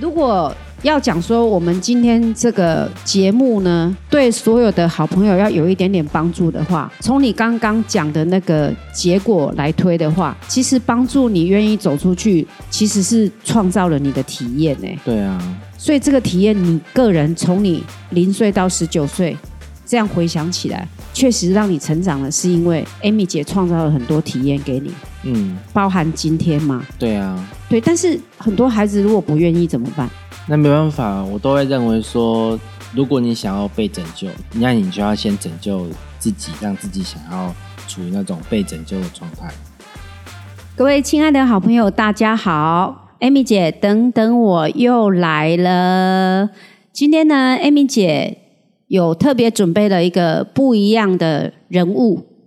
如果要讲说我们今天这个节目呢，对所有的好朋友要有一点点帮助的话，从你刚刚讲的那个结果来推的话，其实帮助你愿意走出去，其实是创造了你的体验呢。对啊，所以这个体验，你个人从你零岁到十九岁，这样回想起来，确实让你成长了，是因为 Amy 姐创造了很多体验给你，嗯，包含今天嘛。对啊，对，但是很多孩子如果不愿意怎么办？那没办法，我都会认为说，如果你想要被拯救，那你就要先拯救自己，让自己想要处于那种被拯救的状态。各位亲爱的好朋友，大家好，Amy 姐，等等我又来了。今天呢，Amy 姐有特别准备了一个不一样的人物。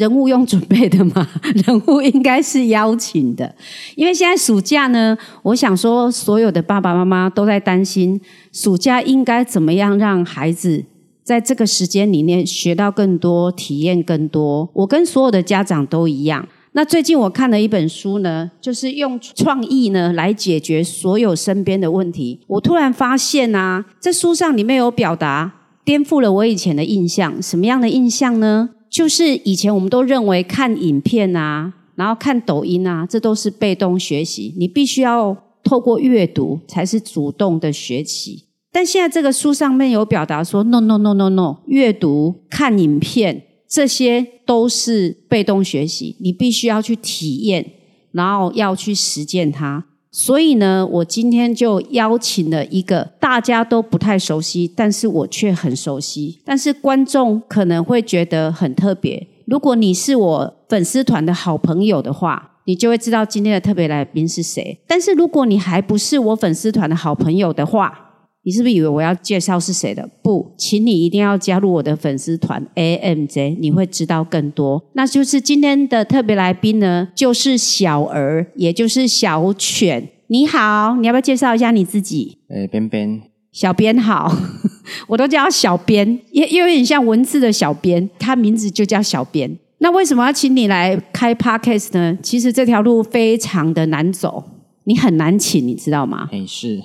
人物用准备的吗？人物应该是邀请的，因为现在暑假呢，我想说，所有的爸爸妈妈都在担心，暑假应该怎么样让孩子在这个时间里面学到更多、体验更多。我跟所有的家长都一样。那最近我看了一本书呢，就是用创意呢来解决所有身边的问题。我突然发现啊，在书上里面有表达，颠覆了我以前的印象。什么样的印象呢？就是以前我们都认为看影片啊，然后看抖音啊，这都是被动学习，你必须要透过阅读才是主动的学习。但现在这个书上面有表达说，no no no no no，阅读、看影片这些都是被动学习，你必须要去体验，然后要去实践它。所以呢，我今天就邀请了一个大家都不太熟悉，但是我却很熟悉，但是观众可能会觉得很特别。如果你是我粉丝团的好朋友的话，你就会知道今天的特别来宾是谁。但是如果你还不是我粉丝团的好朋友的话，你是不是以为我要介绍是谁的？不，请你一定要加入我的粉丝团 AMJ，你会知道更多。那就是今天的特别来宾呢，就是小儿，也就是小犬。你好，你要不要介绍一下你自己？诶，边边，小编好，我都叫他小编，也也有点像文字的小编，他名字就叫小编。那为什么要请你来开 Podcast 呢？其实这条路非常的难走，你很难请，你知道吗？诶，是，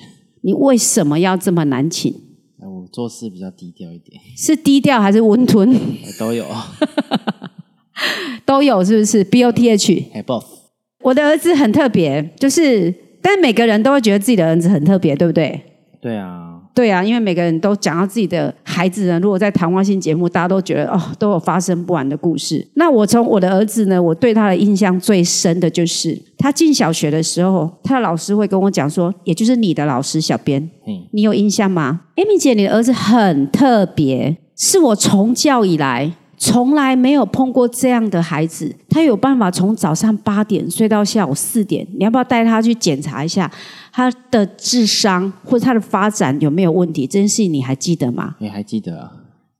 你为什么要这么难请？呃我做事比较低调一点，是低调还是温吞？都有，都有，是不是？B O T H。诶 both，我的儿子很特别，就是，但每个人都会觉得自己的儿子很特别，对不对？对啊，对啊，因为每个人都讲到自己的孩子呢，如果在谈话性节目，大家都觉得哦，都有发生不完的故事。那我从我的儿子呢，我对他的印象最深的就是，他进小学的时候，他的老师会跟我讲说，也就是你的老师小编，嗯，你有印象吗？Amy 姐，你的儿子很特别，是我从教以来从来没有碰过这样的孩子。他有办法从早上八点睡到下午四点，你要不要带他去检查一下他的智商或者他的发展有没有问题？这件事情你还记得吗？你还记得啊？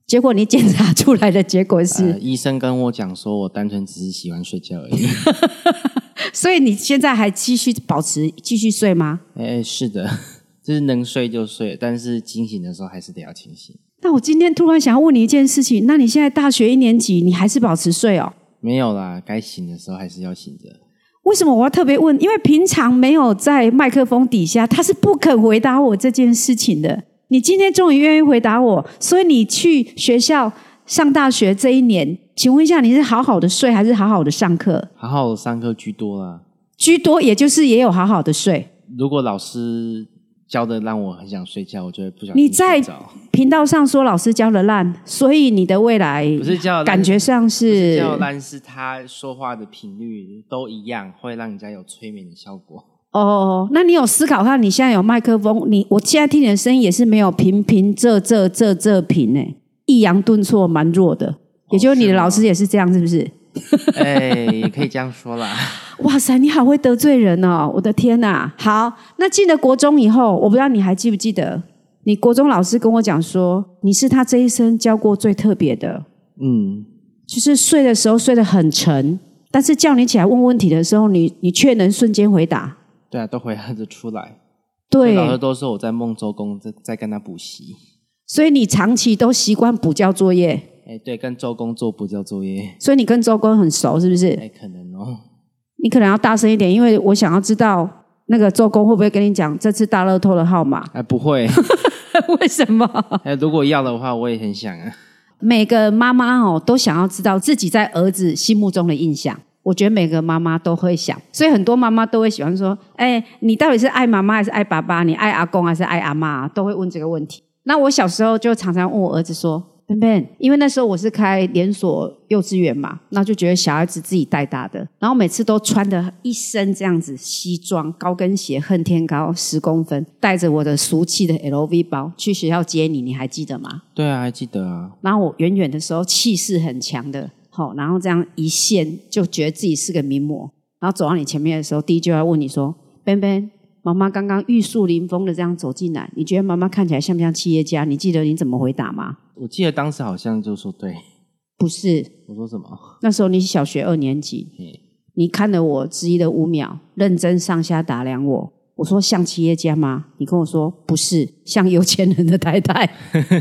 结果你检查出来的结果是，呃，医生跟我讲说，我单纯只是喜欢睡觉而已。所以你现在还继续保持继续睡吗？哎，是的，就是能睡就睡，但是清醒的时候还是得要清醒。那我今天突然想要问你一件事情，那你现在大学一年级，你还是保持睡哦？没有啦，该醒的时候还是要醒着。为什么我要特别问？因为平常没有在麦克风底下，他是不肯回答我这件事情的。你今天终于愿意回答我，所以你去学校上大学这一年，请问一下，你是好好的睡还是好好的上课？好好的上课居多啦。居多，也就是也有好好的睡。如果老师教的让我很想睡觉，我就会不想你在。频道上说老师教的烂，所以你的未来不是教感觉上是是叫烂，是他说话的频率都一样，会让人家有催眠的效果。哦，那你有思考看，你现在有麦克风，你我现在听你的声音也是没有平平仄仄仄仄平呢，抑扬顿挫蛮弱的，也就是你的老师也是这样，是不是？哎，也可以这样说啦。哇塞，你好会得罪人哦！我的天哪！好，那进了国中以后，我不知道你还记不记得，你国中老师跟我讲说，你是他这一生教过最特别的，嗯，就是睡的时候睡得很沉，但是叫你起来问问题的时候，你你却能瞬间回答。对啊，都回答得出来。对，老师都说我在梦周公在在跟他补习。所以你长期都习惯补交作业，哎，对，跟周公做补教作业。所以你跟周公很熟，是不是？哎，可能哦。你可能要大声一点，因为我想要知道那个周公会不会跟你讲这次大乐透的号码？哎，不会。为什么？哎，如果要的话，我也很想啊。每个妈妈哦，都想要知道自己在儿子心目中的印象。我觉得每个妈妈都会想，所以很多妈妈都会喜欢说：“哎，你到底是爱妈妈还是爱爸爸？你爱阿公还是爱阿妈？”都会问这个问题。那我小时候就常常问我儿子说。笨笨，因为那时候我是开连锁幼稚园嘛，那就觉得小孩子自己带大的，然后每次都穿的一身这样子西装、高跟鞋，恨天高十公分，带着我的俗气的 LV 包去学校接你，你还记得吗？对啊，还记得啊。然后我远远的时候气势很强的，好，然后这样一线就觉得自己是个名模，然后走到你前面的时候，第一句话问你说：“笨笨，妈妈刚刚玉树临风的这样走进来，你觉得妈妈看起来像不像企业家？你记得你怎么回答吗？”我记得当时好像就说对，不是我说什么？那时候你小学二年级，你看了我迟疑了五秒，认真上下打量我。我说像企业家吗？你跟我说不是，像有钱人的太太，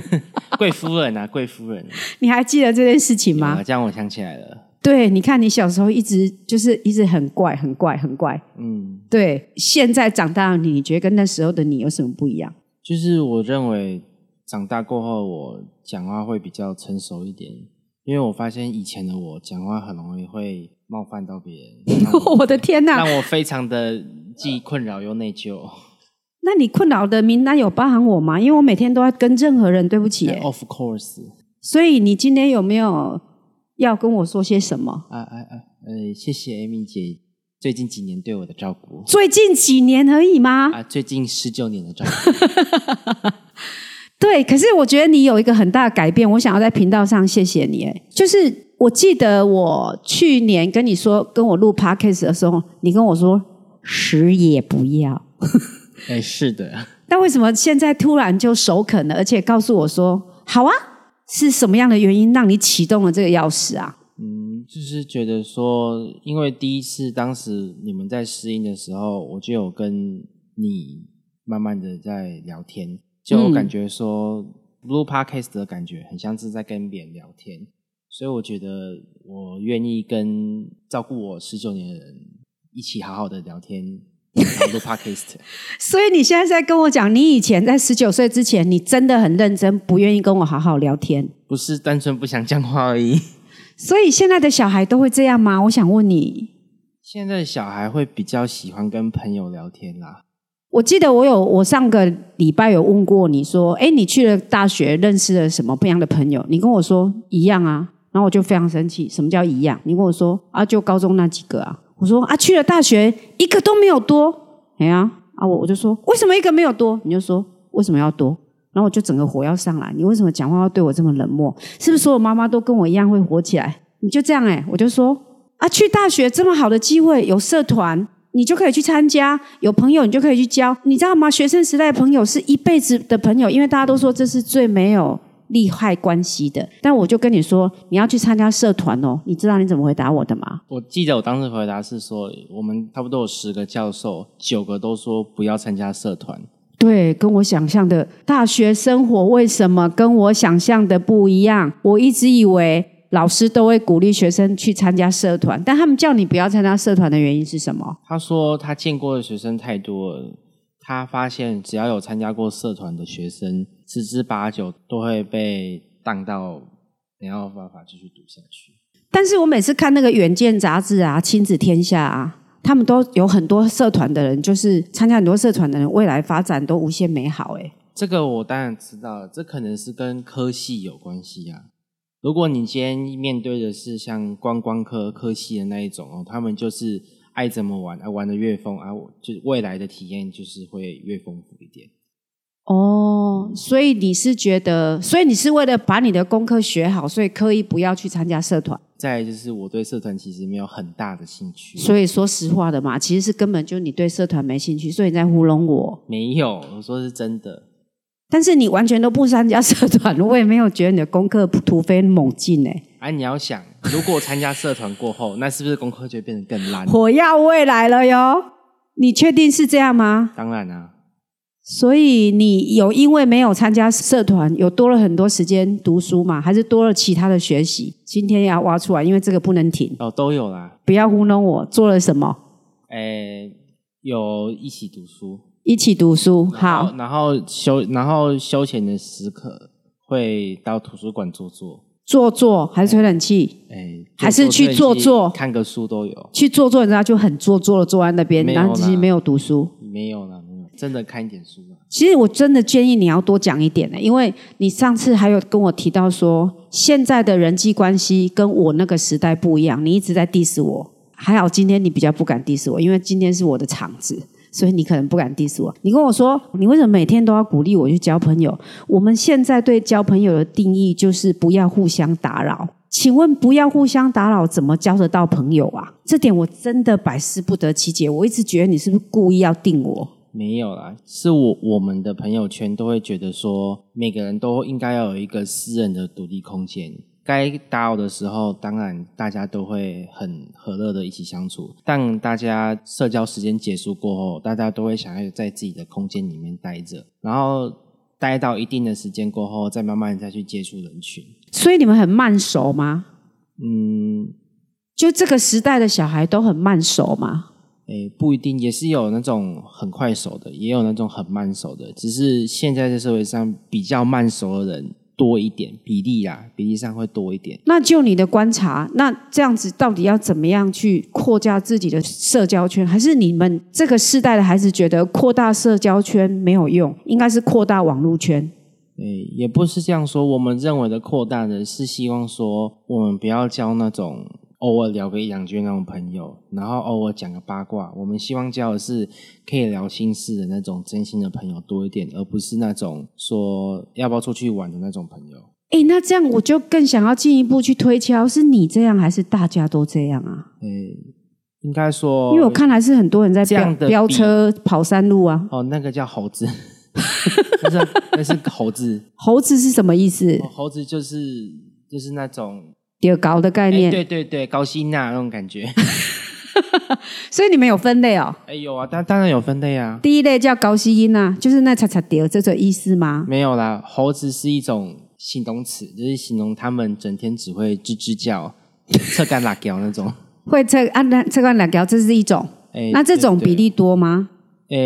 贵夫人啊，贵夫人。你还记得这件事情吗？这样我想起来了。对，你看你小时候一直就是一直很怪，很怪，很怪。嗯，对。现在长大了，你觉得跟那时候的你有什么不一样？就是我认为。长大过后，我讲话会比较成熟一点，因为我发现以前的我讲话很容易会冒犯到别人。我的天哪！让我非常的既困扰又内疚。那你困扰的名单有包含我吗？因为我每天都要跟任何人对不起。Of course。所以你今天有没有要跟我说些什么？啊啊啊！呃，谢谢 Amy 姐最近几年对我的照顾。最近几年而已吗？啊，最近十九年的照顾。对，可是我觉得你有一个很大的改变，我想要在频道上谢谢你。哎，就是我记得我去年跟你说跟我录 podcast 的时候，你跟我说死也不要。哎，是的。那为什么现在突然就首肯了，而且告诉我说好啊？是什么样的原因让你启动了这个钥匙啊？嗯，就是觉得说，因为第一次当时你们在试音的时候，我就有跟你慢慢的在聊天。就我感觉说，blue podcast 的感觉很像是在跟别人聊天，所以我觉得我愿意跟照顾我十九年的人一起好好的聊天，blue podcast。所以你现在在跟我讲，你以前在十九岁之前，你真的很认真，不愿意跟我好好聊天，不是单纯不想讲话而已。所以现在的小孩都会这样吗？我想问你，现在的小孩会比较喜欢跟朋友聊天啦。我记得我有我上个礼拜有问过你说，哎，你去了大学认识了什么不一样的朋友？你跟我说一样啊，然后我就非常生气。什么叫一样？你跟我说啊，就高中那几个啊。我说啊，去了大学一个都没有多。哎呀，啊我我就说为什么一个没有多？你就说为什么要多？然后我就整个火要上来。你为什么讲话要对我这么冷漠？是不是所有妈妈都跟我一样会火起来？你就这样哎，我就说啊，去大学这么好的机会，有社团。你就可以去参加，有朋友你就可以去交，你知道吗？学生时代的朋友是一辈子的朋友，因为大家都说这是最没有利害关系的。但我就跟你说，你要去参加社团哦。你知道你怎么回答我的吗？我记得我当时回答是说，我们差不多有十个教授，九个都说不要参加社团。对，跟我想象的大学生活为什么跟我想象的不一样？我一直以为。老师都会鼓励学生去参加社团，但他们叫你不要参加社团的原因是什么？他说他见过的学生太多了，他发现只要有参加过社团的学生，十之八九都会被当到没有办法继续读下去。但是我每次看那个《远见》杂志啊，《亲子天下》啊，他们都有很多社团的人，就是参加很多社团的人，未来发展都无限美好。哎，这个我当然知道，这可能是跟科系有关系啊。如果你今天面对的是像观光科科系的那一种哦，他们就是爱怎么玩，啊玩的越疯啊，就未来的体验就是会越丰富一点。哦，所以你是觉得，所以你是为了把你的功课学好，所以刻意不要去参加社团。再就是我对社团其实没有很大的兴趣。所以说实话的嘛，其实是根本就你对社团没兴趣，所以你在糊弄我。没有，我说是真的。但是你完全都不参加社团，我也没有觉得你的功课突飞猛进哎。哎，你要想，如果参加社团过后，那是不是功课就变得更烂？火药味来了哟！你确定是这样吗？当然啊。所以你有因为没有参加社团，有多了很多时间读书嘛？还是多了其他的学习？今天要挖出来，因为这个不能停。哦，都有啦。不要糊弄我，做了什么？诶。有一起读书，一起读书。好，然后休然后休闲的时刻会到图书馆坐坐，坐坐还是吹冷气？哎，还是去坐坐看个书都有，去坐坐，你知道就很坐坐的坐在那边，然后自己没有读书。没有啦，真的看一点书吗。其实我真的建议你要多讲一点呢，因为你上次还有跟我提到说，现在的人际关系跟我那个时代不一样，你一直在 diss 我。还好今天你比较不敢 diss 我，因为今天是我的场子，所以你可能不敢 diss 我。你跟我说，你为什么每天都要鼓励我去交朋友？我们现在对交朋友的定义就是不要互相打扰。请问不要互相打扰，怎么交得到朋友啊？这点我真的百思不得其解。我一直觉得你是不是故意要定我？没有啦，是我我们的朋友圈都会觉得说，每个人都应该要有一个私人的独立空间。该打扰的时候，当然大家都会很和乐的一起相处。但大家社交时间结束过后，大家都会想要在自己的空间里面待着，然后待到一定的时间过后，再慢慢再去接触人群。所以你们很慢熟吗？嗯，就这个时代的小孩都很慢熟嘛？诶，不一定，也是有那种很快手的，也有那种很慢手的。只是现在在社会上比较慢手的人多一点，比例啊，比例上会多一点。那就你的观察，那这样子到底要怎么样去扩大自己的社交圈？还是你们这个世代的孩子觉得扩大社交圈没有用，应该是扩大网络圈？诶，也不是这样说。我们认为的扩大呢是希望说，我们不要交那种偶尔聊个一两句那种朋友，然后偶尔讲个八卦。我们希望交的是可以聊心事的那种真心的朋友多一点，而不是那种说要不要出去玩的那种朋友。哎，那这样我就更想要进一步去推敲，是你这样还是大家都这样啊？哎，应该说，因为我看还是很多人在飙这样的飙车跑山路啊。哦，那个叫猴子，那是那是猴子，猴子是什么意思哦？猴子就是就是那种，丢高的概哎，念。对对对，高希娜那种感觉。所以你们有分类哦。哎有啊，当当然有分类啊，第一类叫高希音啊，就是那叉叉丢这种意思吗？没有啦，猴子是一种形容词，就是形容他们整天只会吱吱叫、侧干辣椒那种。会这按那这关两条，这是一种。哎，那这种比，例多吗？对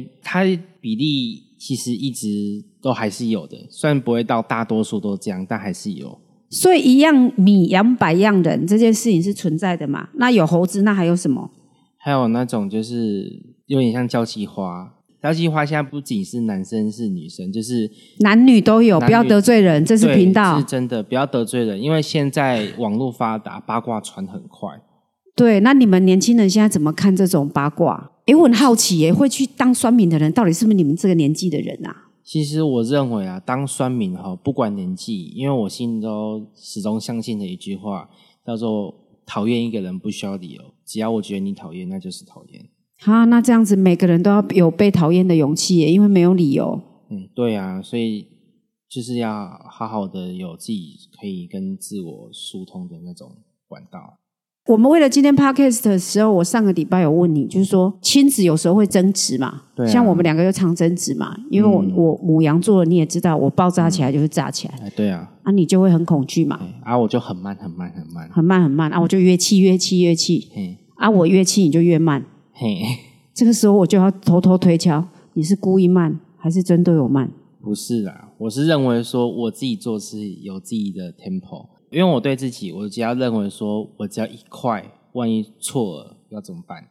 呃，它比例其实一直都还是有的，虽然不会到大多数都这样，但还是有。所以一样米养百样人这件事情是存在的嘛？那有猴子，那还有什么？还有那种就是有点像交际花，交际花现在不仅是男生是女生，就是男女都有，不要得罪人，这是对频道是。真的，不要得罪人，因为现在网络发达，八卦传很快。对，那你们年轻人现在怎么看这种八卦？哎，我很好奇耶，会去当酸民的人，到底是不是你们这个年纪的人啊？其实我认为啊，当酸民哈，不管年纪，因为我心中始终相信的一句话叫做“讨厌一个人不需要理由，只要我觉得你讨厌，那就是讨厌”。哈，那这样子每个人都要有被讨厌的勇气耶，因为没有理由。嗯，对啊，所以就是要好好的有自己可以跟自我疏通的那种管道。我们为了今天 podcast 的时候，我上个礼拜有问你，就是说亲子有时候会争执嘛，对啊。像我们两个又常争执嘛，因为我、嗯。我母羊座的你也知道，我爆炸起来就是炸起来，哎，对啊，啊，你就会很恐惧嘛，哎，啊，我就很慢，很慢，很慢，很慢很慢啊，我就越气越气越气。嘿，啊，我越气你就越慢，嘿，这个时候我就要偷偷推敲，你是故意慢还是真对我慢？不是啦，我是认为说我自己做事有自己的 tempo，因为我对自己，我只要认为说我只要一块，万一错了要怎么办？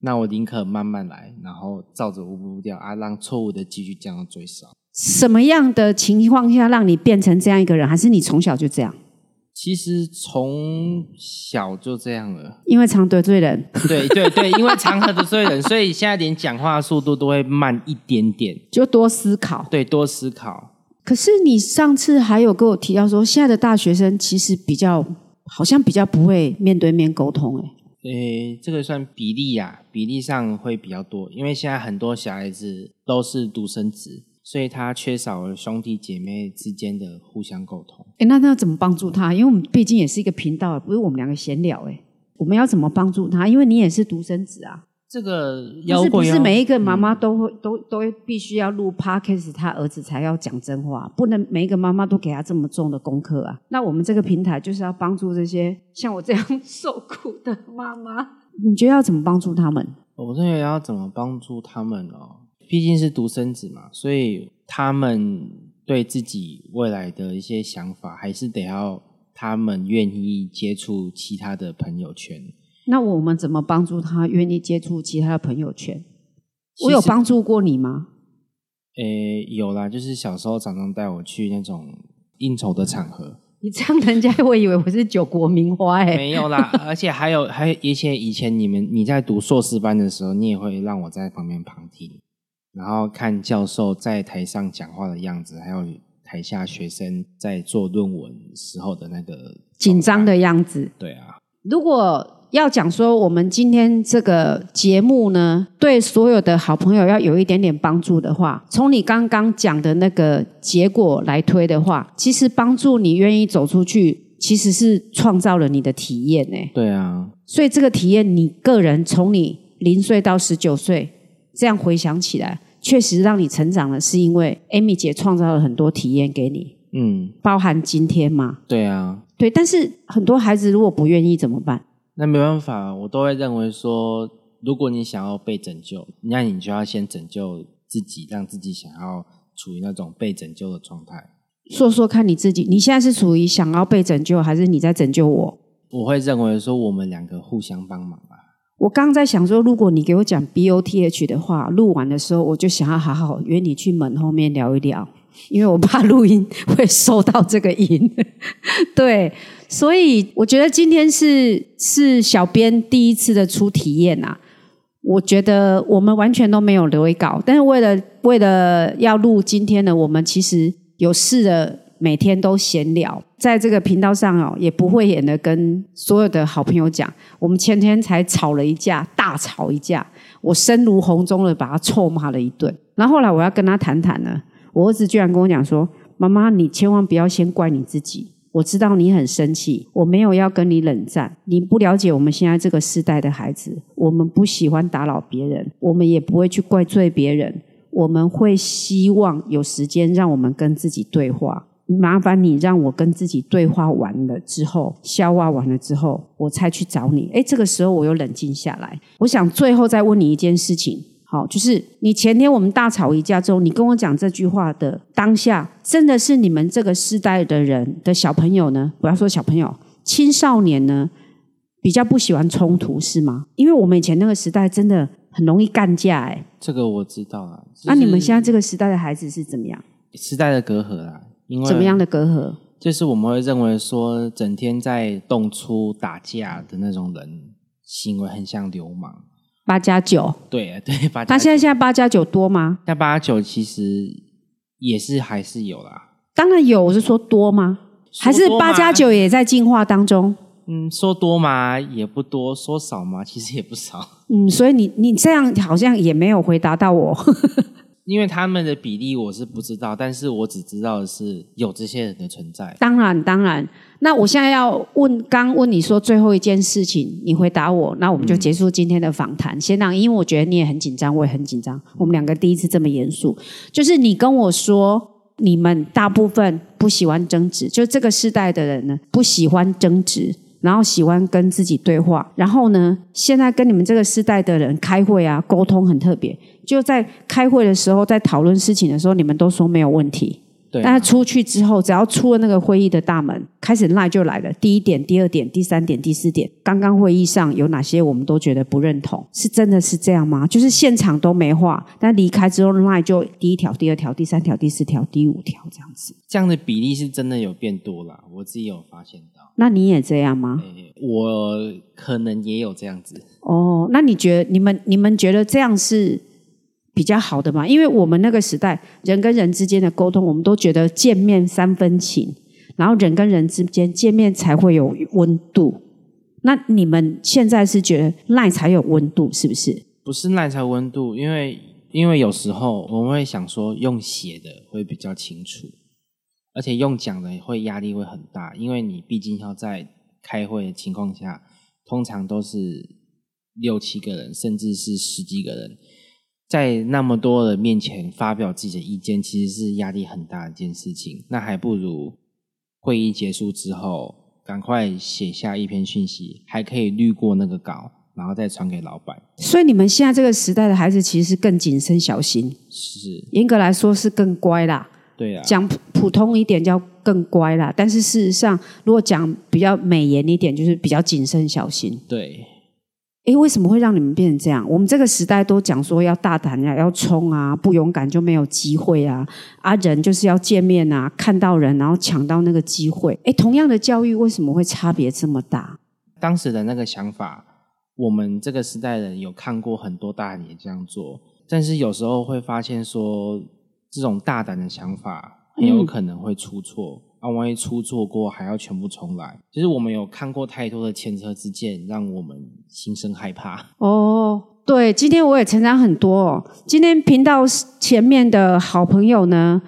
那我宁可慢慢来，然后照着我步调啊，让错误的几率降到最少。什么样的情况下让你变成这样一个人？还是你从小就这样？其实从小就这样了，因为常得罪人，对对对，因为常和得罪人，所以现在连讲话的速度都会慢一点点。就多思考。对，多思考。可是你上次还有跟我提到说，现在的大学生其实比较好像比较不会面对面沟通，哎，诶，这个算比例呀、比例上会比较多，因为现在很多小孩子都是独生子，所以他缺少了兄弟姐妹之间的互相沟通。哎，那那要怎么帮助他？因为我们毕竟也是一个频道，不是我们两个闲聊，哎，我们要怎么帮助他？因为你也是独生子啊，这个不是不是每一个妈妈都会、都都会必须要录 podcast，他儿子才要讲真话，不能每一个妈妈都给他这么重的功课啊。那我们这个平台就是要帮助这些像我这样受苦的妈妈，你觉得要怎么帮助他们？我认为要怎么帮助他们哦？毕竟是独生子嘛，所以他们对自己未来的一些想法，还是得要他们愿意接触其他的朋友圈。那我们怎么帮助他愿意接触其他的朋友圈？我有实帮助过你吗？诶，有啦，就是小时候常常带我去那种应酬的场合，你这样人家会以为我是九国名花哎、没有啦，而且还有还有一些以前你们你在读硕士班的时候，你也会让我在旁边旁听，然后看教授在台上讲话的样子，还有台下学生在做论文时候的那个紧张的。样子。对啊，如果要讲说我们今天这个节目呢，对所有的好朋友要有一点点帮助的话，从你刚刚讲的那个结果来推的话，其实帮助你愿意走出去，其实是创造了你的体验呢。对啊，所以这个体验，你个人从你零岁到十九岁，这样回想起来，确实让你成长了，是因为 Amy 姐创造了很多体验给你，嗯，包含今天嘛。对啊，对，但是很多孩子如果不愿意怎么办？那没办法，我都会认为说，如果你想要被拯救，那你就要先拯救自己，让自己想要处于那种被拯救的状态。说说看你自己，你现在是处于想要被拯救，还是你在拯救我？我会认为说，我们两个互相帮忙吧。我刚刚在想说，如果你给我讲 B O T H 的话，录完的时候我就想要好好约你去门后面聊一聊，因为我怕录音会收到这个音。对，所以我觉得今天是是小编第一次的初体验啊。我觉得我们完全都没有留稿，但是为了为了要录今天的，我们其实有试着每天都闲聊，在这个频道上哦，也不会演的跟所有的好朋友讲，我们前天才吵了一架，大吵一架，我声如洪钟的把他臭骂了一顿，然后后来我要跟他谈谈呢，我儿子居然跟我讲说：“妈妈，你千万不要先怪你自己。”我知道你很生气，我没有要跟你冷战。你不了解我们现在这个时代的孩子，我们不喜欢打扰别人，我们也不会去怪罪别人，我们会希望有时间让我们跟自己对话。麻烦你让我跟自己对话完了之后，消化完了之后，我才去找你。诶，这个时候我又冷静下来。我想最后再问你一件事情，好，就是你前天我们大吵一架之后，你跟我讲这句话的当下，真的是你们这个世代的人的小朋友呢？不要说小朋友，青少年呢，比较不喜欢冲突是吗？因为我们以前那个时代真的很容易干架，哎，这个我知道啊。那、你们现在这个时代的孩子是怎么样？时代的隔阂啊，因为怎么样的隔阂？就是我们会认为说，整天在动粗打架的那种人，行为很像流氓。八加九，对 对，八那现在现在八加九多吗？那八加九其实也是还是有啦。当然有，我是说多吗？还是八加九也在进化当中？嗯，说多嘛也不多，说少嘛其实也不少，嗯，所以你你这样好像也没有回答到我。因为他们的比例我是不知道，但是我只知道的是有这些人的存在。当然，当然。那我现在要问，刚问你说最后一件事情，你回答我，那我们就结束今天的访谈。先让，因为我觉得你也很紧张，我也很紧张，我们两个第一次这么严肃。就是你跟我说，你们大部分不喜欢争执，就这个世代的人呢，不喜欢争执。然后喜欢跟自己对话，然后呢，现在跟你们这个时代的人开会啊，沟通很特别。就在开会的时候，在讨论事情的时候，你们都说没有问题，对啊、但是出去之后，只要出了那个会议的大门，开始赖就来了。第一点、第二点、第三点、第四点，刚刚会议上有哪些我们都觉得不认同，是真的是这样吗？就是现场都没话，但离开之后赖就第一条、第二条、第三条、第四条、第五条这样子。这样的比例是真的有变多啦，我自己有发现到。那你也这样吗？我可能也有这样子。哦，那你觉得你们你们觉得这样是比较好的嘛？因为我们那个时代，人跟人之间的沟通，我们都觉得见面三分情，然后人跟人之间见面才会有温度。那你们现在是觉得赖才有温度，是不是？不是耐才温度，因为因为有时候我们会想说用写的会比较清楚，而且用讲的会压力会很大，因为你毕竟要在开会的情况下，通常都是六七个人，甚至是十几个人，在那么多人面前发表自己的意见，其实是压力很大的一件事情。那还不如会议结束之后，赶快写下一篇讯息，还可以滤过那个稿，然后再传给老板。所以你们现在这个时代的孩子其实是更谨慎小心，是，严格来说是更乖啦。对啊，讲普普通一点叫更乖啦，但是事实上，如果讲比较美言一点，就是比较谨慎小心。对，诶，为什么会让你们变成这样？我们这个时代都讲说要大胆呀，要冲啊，不勇敢就没有机会啊。啊，人就是要见面啊，看到人然后抢到那个机会。诶，同样的教育为什么会差别这么大？当时的那个想法，我们这个时代人有看过很多大人也这样做，但是有时候会发现说，这种大胆的想法很有可能会出错。啊，万一出错过，还要全部重来。其实我们有看过太多的前车之鉴，让我们心生害怕。哦，对，今天我也成长很多。哦。今天频道前面的好朋友呢？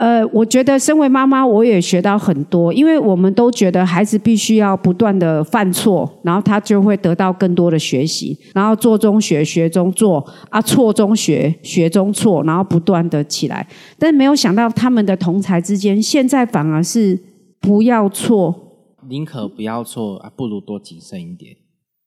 呃，我觉得身为妈妈，我也学到很多，因为我们都觉得孩子必须要不断的犯错，然后他就会得到更多的学习，然后做中学，学中做，啊，错中学，学中错，然后不断的起来。但没有想到他们的同才之间，现在反而是不要错，宁可不要错啊，不如多谨慎一点。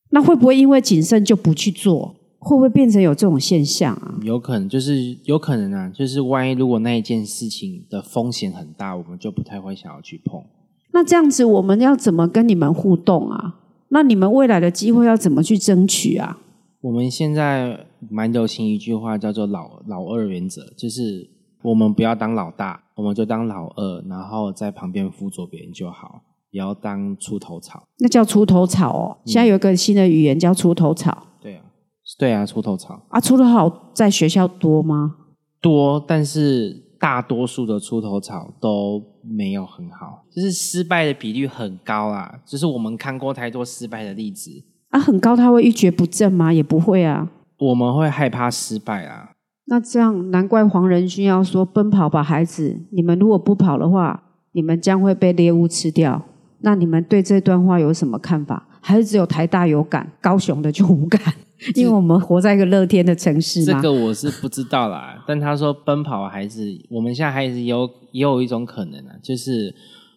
那会不会因为谨慎就不去做？会不会变成有这种现象啊？有可能，就是有可能啊，就是万一如果那一件事情的风险很大，我们就不太会想要去碰。那这样子，我们要怎么跟你们互动啊？那你们未来的机会要怎么去争取啊？我们现在蛮流行一句话，叫做“老老二原则”，就是我们不要当老大，我们就当老二，然后在旁边辅佐别人就好，不要当出头草。那叫出头草哦。现在有一个新的语言叫出头草。对啊，出头草啊，出头草在学校多吗？多，但是大多数的出头草都没有很好，就是失败的比率很高啊。就是我们看过太多失败的例子啊，很高，他会一蹶不振吗？也不会啊。我们会害怕失败啊。那这样难怪黄仁勋要说奔跑吧，孩子，你们如果不跑的话，你们将会被猎物吃掉。那你们对这段话有什么看法？还是只有台大有感，高雄的就无感？因为我们活在一个乐天的城市这个我是不知道啦。但他说奔跑还是我们现在还是有也有一种可能啊，就是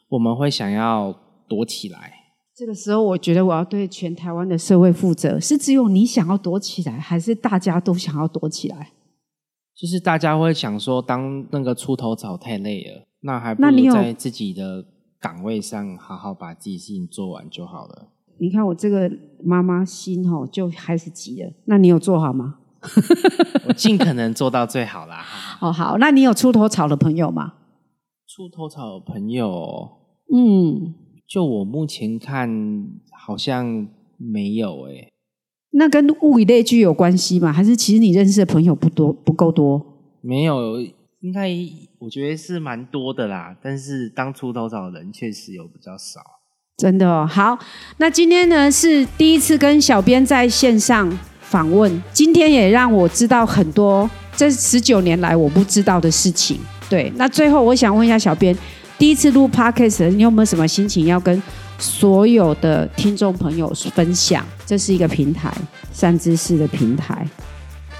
我们会想要躲起来。这个时候，我觉得我要对全台湾的社会负责：是只有你想要躲起来，还是大家都想要躲起来？就是大家会想说，当那个出头草太累了，那还不如在自己的岗位上好好把自己事情做完就好了。你看我这个妈妈心吼就开始急了，那你有做好吗？我尽可能做到最好啦。哦，好，那你有出头草的朋友吗？出头草的朋友，嗯，就我目前看好像没有诶。那跟物以类聚有关系吗？还是其实你认识的朋友不多，不够多？没有，应该我觉得是蛮多的啦。但是当出头草的人确实有比较少。真的哦，好，那今天呢是第一次跟小编在线上访问，今天也让我知道很多这十九年来我不知道的事情。对，那最后我想问一下小编，第一次录 podcast，你有没有什么心情要跟所有的听众朋友分享？这是一个平台，善知识的平台，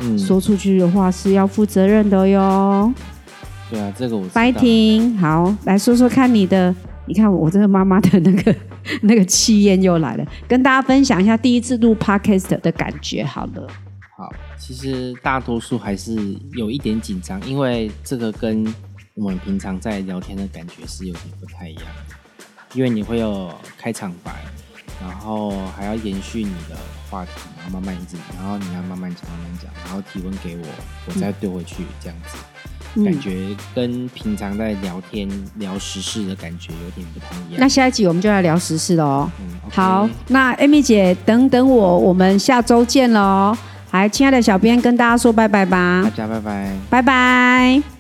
嗯，说出去的话是要负责任的哟。对啊，这个我白婷，好，来说说看你的。你看我这个妈妈的那个那个气焰又来了，跟大家分享一下第一次录 podcast 的感觉。好了，好，其实大多数还是有一点紧张，因为这个跟我们平常在聊天的感觉是有点不太一样因为你会有开场白，然后还要延续你的话题，然后慢慢一直，然后你要慢慢讲慢慢讲，然后提问给我，我再对回去这样子。感觉跟平常在聊天聊时事的感觉有点不太一样。那下一集我们就来聊时事了哦。好，那 Amy 姐等等我，我们下周见喽。来，亲爱的小编跟大家说拜拜吧。大家拜拜，拜拜。